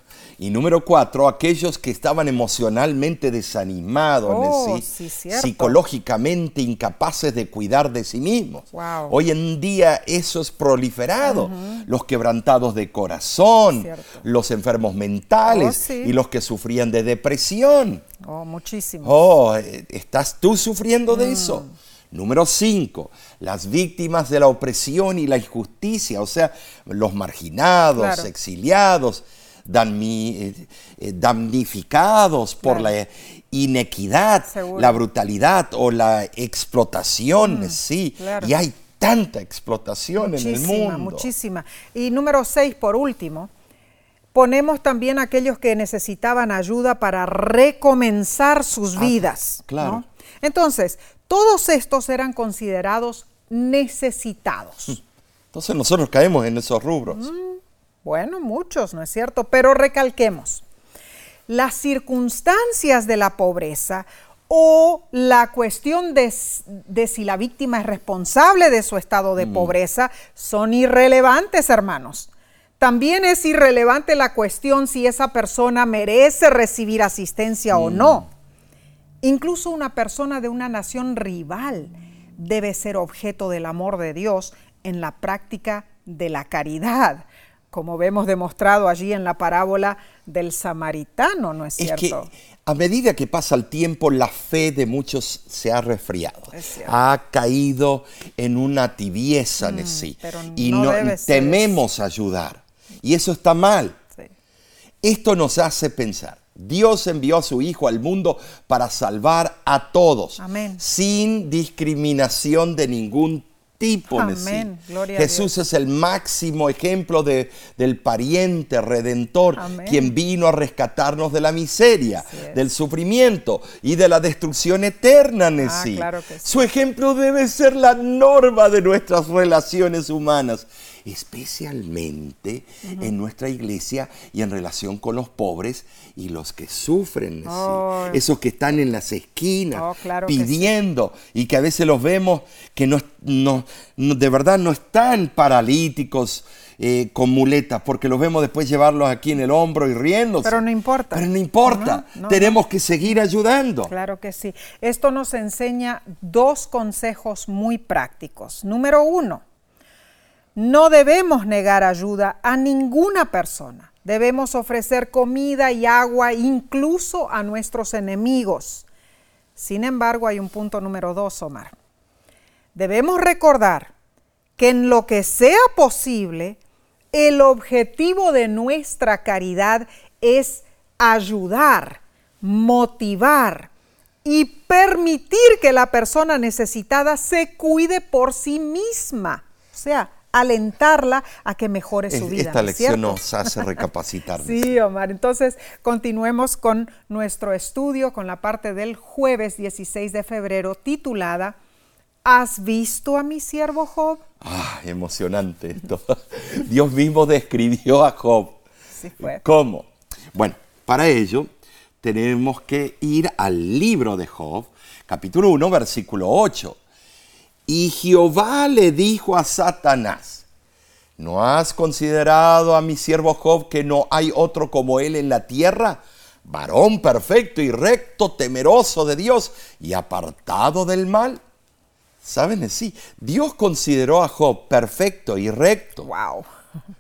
Y número cuatro, aquellos que estaban emocionalmente desanimados, Oh, sí, psicológicamente incapaces de cuidar de sí mismos. Wow. Hoy en día eso es proliferado. Los quebrantados de corazón, Cierto. los enfermos mentales Oh, sí. y los que sufrían de depresión. Oh, muchísimo. Oh, ¿estás tú sufriendo Mm. de eso? Número cinco, las víctimas de la opresión y la injusticia, o sea, los marginados, Claro. exiliados, damnificados por Claro. la inequidad, Seguro. la brutalidad o la explotación, sí. Mm, claro. Y hay tanta explotación en el mundo. muchísima. Y número seis, por último, ponemos también a aquellos que necesitaban ayuda para recomenzar sus vidas. Ah, claro. ¿no? Entonces, todos estos eran considerados necesitados. Entonces nosotros caemos en esos rubros. Mm. Bueno, muchos, ¿no es cierto? Pero recalquemos, las circunstancias de la pobreza o la cuestión de, si la víctima es responsable de su estado de pobreza son irrelevantes, hermanos. También es irrelevante la cuestión si esa persona merece recibir asistencia o no. Incluso una persona de una nación rival debe ser objeto del amor de Dios en la práctica de la caridad, como vemos demostrado allí en la parábola del samaritano, ¿no es Es que cierto? a medida que pasa el tiempo, la fe de muchos se ha resfriado. Es cierto. Ha caído en una tibieza en sí. Mm, Y no no, debe ser tememos ayudar. Y eso está mal. Sí. Esto nos hace pensar. Dios envió a su Hijo al mundo para salvar a todos, Amén. sin discriminación de ningún sí. Amén. Gloria a Jesús es el máximo ejemplo de- del pariente redentor, Amén. quien vino a rescatarnos de la miseria, del sufrimiento y de la destrucción eterna en Ah, sí. claro que sí. Su ejemplo debe ser la norma de nuestras relaciones humanas, especialmente en nuestra iglesia y en relación con los pobres y los que sufren, ¿sí? Oh. esos que están en las esquinas Oh, claro que sí. pidiendo y que a veces los vemos que no, no- no- de verdad no están paralíticos eh, con muletas, porque los vemos después llevarlos aquí en el hombro y riéndose. Pero no importa. Pero no importa, No, no, tenemos que seguir ayudando. Claro que sí. Esto nos enseña dos consejos muy prácticos. Número uno, no debemos negar ayuda a ninguna persona. Debemos ofrecer comida y agua incluso a nuestros enemigos. Sin embargo, hay un punto número dos, Omar. Debemos recordar que en lo que sea posible, el objetivo de nuestra caridad es ayudar, motivar y permitir que la persona necesitada se cuide por sí misma. O sea, alentarla a que mejore su vida. Esta ¿no es lección cierto? nos hace recapacitar. Sí, Omar. Entonces, continuemos con nuestro estudio, con la parte del jueves 16 de febrero, titulada ¿Has visto a mi siervo Job? Ah, emocionante esto. Dios mismo describió a Job. Sí fue. ¿Cómo? Bueno, para ello tenemos que ir al libro de Job, capítulo 1, versículo 8. Y Jehová le dijo a Satanás, ¿no has considerado a mi siervo Job que no hay otro como él en la tierra? Varón perfecto y recto, temeroso de Dios y apartado del mal. ¿Saben? Sí, Dios consideró a Job perfecto y recto. ¡Wow!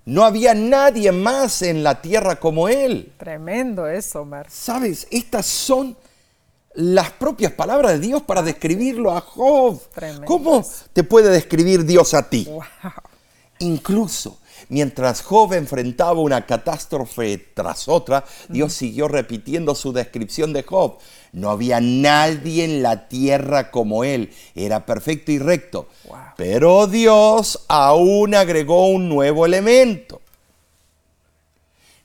No había nadie más en la tierra como él. Tremendo eso, Omar. ¿Sabes? Estas son las propias palabras de Dios para describirlo a Job. Tremendo ¿Cómo te puede describir Dios a ti? ¡Wow! Incluso mientras Job enfrentaba una catástrofe tras otra, Dios siguió repitiendo su descripción de Job. No había nadie en la tierra como él. Era perfecto y recto. Wow. Pero Dios aún agregó un nuevo elemento.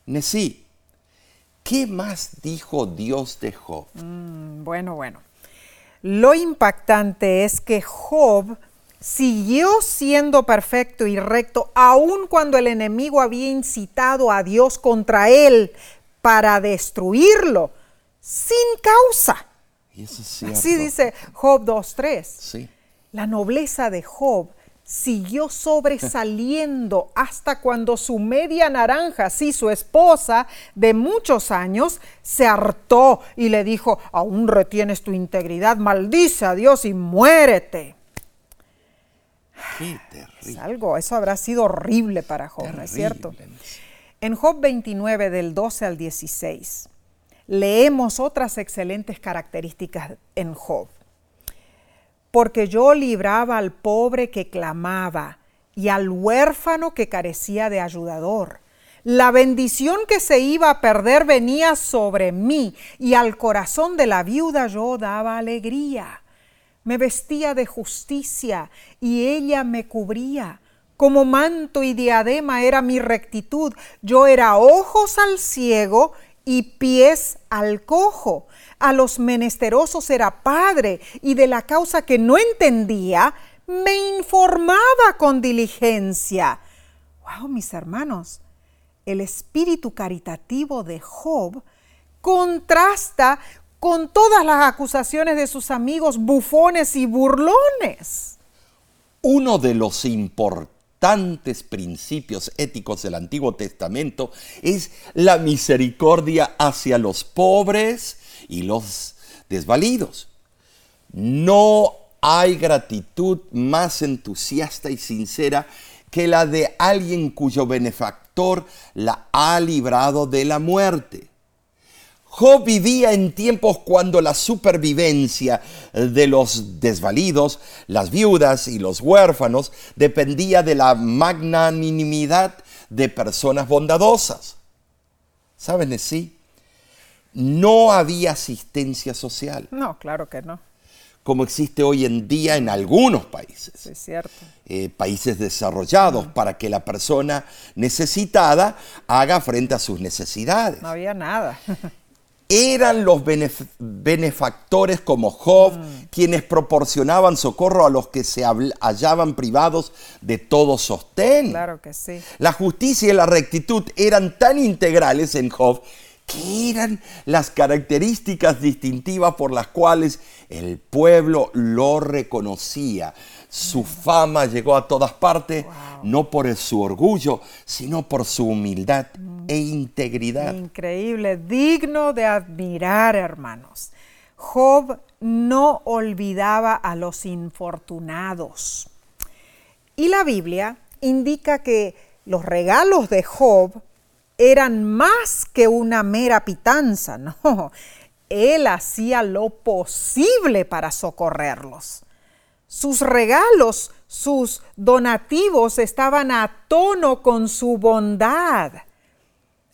Nesí, ¿qué más dijo Dios de Job? Mm, Bueno, bueno. Lo impactante es que Job siguió siendo perfecto y recto aun cuando el enemigo había incitado a Dios contra él para destruirlo sin causa. Y eso es cierto. Así dice Job 2.3. Sí. La nobleza de Job siguió sobresaliendo hasta cuando su media naranja, sí, su esposa de muchos años, se hartó y le dijo, aún retienes tu integridad, maldice a Dios y muérete. Qué terrible. algo, eso habrá sido horrible para Job, ¿no es cierto? En Job 29 del 12 al 16 leemos otras excelentes características en Job porque yo libraba al pobre que clamaba y al huérfano que carecía de ayudador. La bendición que se iba a perder venía sobre mí y al corazón de la viuda yo daba alegría. Me vestía de justicia y ella me cubría. Como manto y diadema era mi rectitud. Yo era ojos al ciego y pies al cojo a los menesterosos era padre y de la causa que no entendía, me informaba con diligencia. ¡Wow, mis hermanos! El espíritu caritativo de Job contrasta con todas las acusaciones de sus amigos bufones y burlones. Uno de los importantes principios éticos del Antiguo Testamento es la misericordia hacia los pobres y los desvalidos. No hay gratitud más entusiasta y sincera que la de alguien cuyo benefactor la ha librado de la muerte. Job vivía en tiempos cuando la supervivencia de los desvalidos, las viudas y los huérfanos dependía de la magnanimidad de personas bondadosas. ¿Saben? Sí, no había asistencia social. No, claro que no. Como existe hoy en día en algunos países. Sí, cierto. Eh, países desarrollados, para que la persona necesitada haga frente a sus necesidades. No había nada. Eran los benefactores como Job mm. quienes proporcionaban socorro a los que se hallaban privados de todo sostén. Claro que sí. La justicia y la rectitud eran tan integrales en Job ¿Qué eran las características distintivas por las cuales el pueblo lo reconocía? Su fama llegó a todas partes, no por su orgullo, sino por su humildad e integridad. Increíble, digno de admirar, hermanos. Job no olvidaba a los infortunados. Y la Biblia indica que los regalos de Job eran más que una mera pitanza, no. Él hacía lo posible para socorrerlos. Sus regalos, sus donativos estaban a tono con su bondad.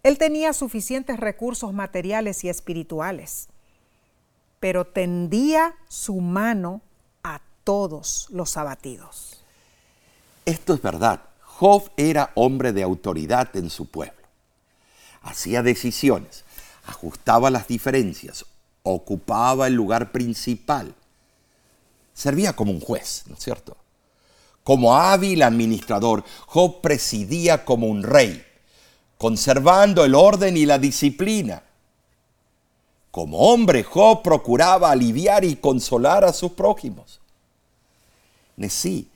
Él tenía suficientes recursos materiales y espirituales, pero tendía su mano a todos los abatidos. Esto es verdad. Job era hombre de autoridad en su pueblo hacía decisiones, ajustaba las diferencias, ocupaba el lugar principal. Servía como un juez, ¿no es cierto? Como hábil administrador, Job presidía como un rey, conservando el orden y la disciplina. Como hombre, Job procuraba aliviar y consolar a sus prójimos. Sí,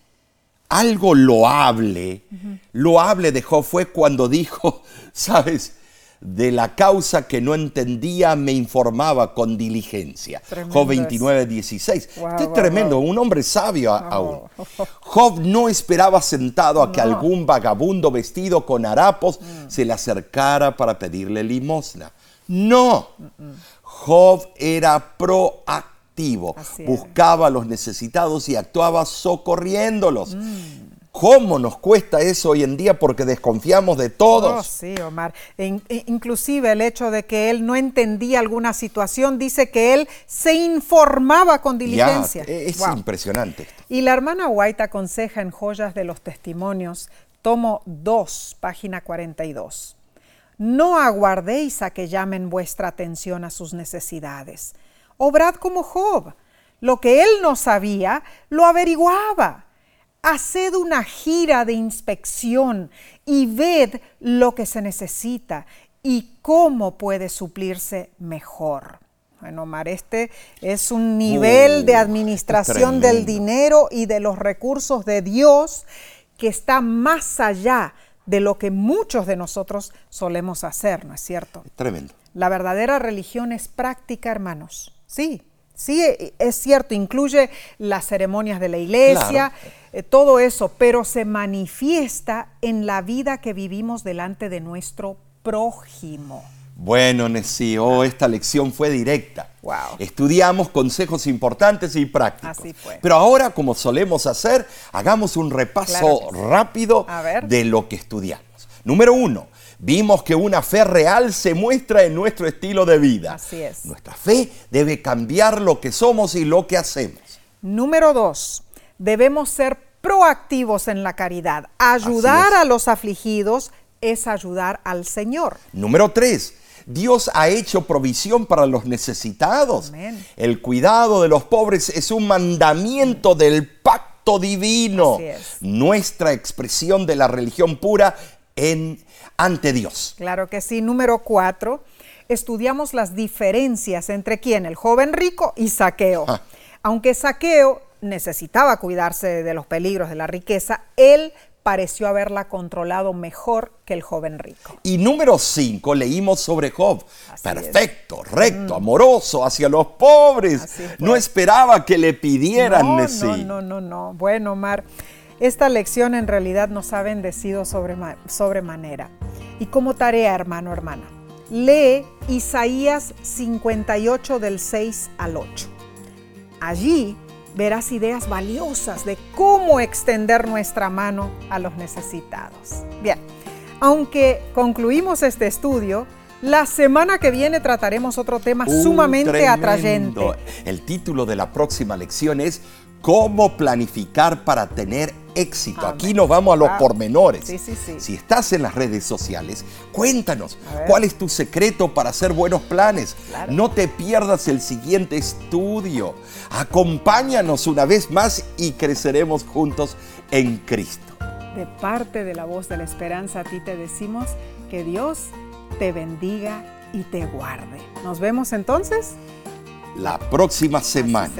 algo loable, loable de Job fue cuando dijo, sabes, de la causa que no entendía me informaba con diligencia. Job 29, 16. Qué tremendo, un hombre sabio aún. Job no esperaba sentado a que algún vagabundo vestido con harapos mm. se le acercara para pedirle limosna. No, Job era proactivo, buscaba a los necesitados y actuaba socorriéndolos. ¿Cómo nos cuesta eso hoy en día? Porque desconfiamos de todos. Oh, sí, Omar. E, inclusive el hecho de que él no entendía alguna situación dice que él se informaba con diligencia. E, es impresionante. Y la hermana White aconseja en Joyas de los Testimonios, tomo 2, página 42. No aguardéis a que llamen vuestra atención a sus necesidades. Obrad como Job. Lo que él no sabía, lo averiguaba Haced una gira de inspección y ved lo que se necesita y cómo puede suplirse mejor. Bueno, Omar, este es un nivel de administración del dinero y de los recursos de Dios que está más allá de lo que muchos de nosotros solemos hacer, ¿no es cierto? Tremendo. La verdadera religión es práctica, hermanos. Sí, sí, e- es cierto, incluye las ceremonias de la iglesia, eh, todo eso, pero se manifiesta en la vida que vivimos delante de nuestro prójimo. Bueno, Nessie, oh, esta lección fue directa. Wow. Estudiamos consejos importantes y prácticos. Así fue. Pero ahora, como solemos hacer, hagamos un repaso Claro que sí. rápido de lo que estudiamos. Número uno, vimos que una fe real se muestra en nuestro estilo de vida. Así es. Nuestra fe debe cambiar lo que somos y lo que hacemos. Número dos, debemos ser proactivos en la caridad. Ayudar a los afligidos es ayudar al Señor. Número tres, Dios ha hecho provisión para los necesitados. Amén. El cuidado de los pobres es un mandamiento del pacto divino. Así es. Nuestra expresión de la religión pura en, ante Dios. Claro que sí. Número cuatro, estudiamos las diferencias entre quién, el joven rico y Saqueo. Ah. Aunque Saqueo necesitaba cuidarse de los peligros de la riqueza, él pareció haberla controlado mejor que el joven rico. Y número 5, leímos sobre Job. Así Mm. Perfecto, recto, amoroso hacia los pobres. No esperaba que le pidieran, No, no, no, no, no. Bueno, Omar, esta lección en realidad nos ha bendecido sobrema- sobremanera. Y como tarea, hermano, hermana, lee Isaías 58 del 6 al 8. Allí verás ideas valiosas de cómo extender nuestra mano a los necesitados. Bien, aunque concluimos este estudio, la semana que viene trataremos otro tema Uh, sumamente tremendo. atrayente. El título de la próxima lección es ¿Cómo planificar para tener éxito? Amén. Aquí nos vamos a los Wow. pormenores. Sí, sí, sí. Si estás en las redes sociales, cuéntanos cuál es tu secreto para hacer buenos planes. Claro. No te pierdas el siguiente estudio. Acompáñanos una vez más y creceremos juntos en Cristo. De parte de la voz de la esperanza a ti te decimos que Dios te bendiga y te guarde. Nos vemos entonces. La próxima semana.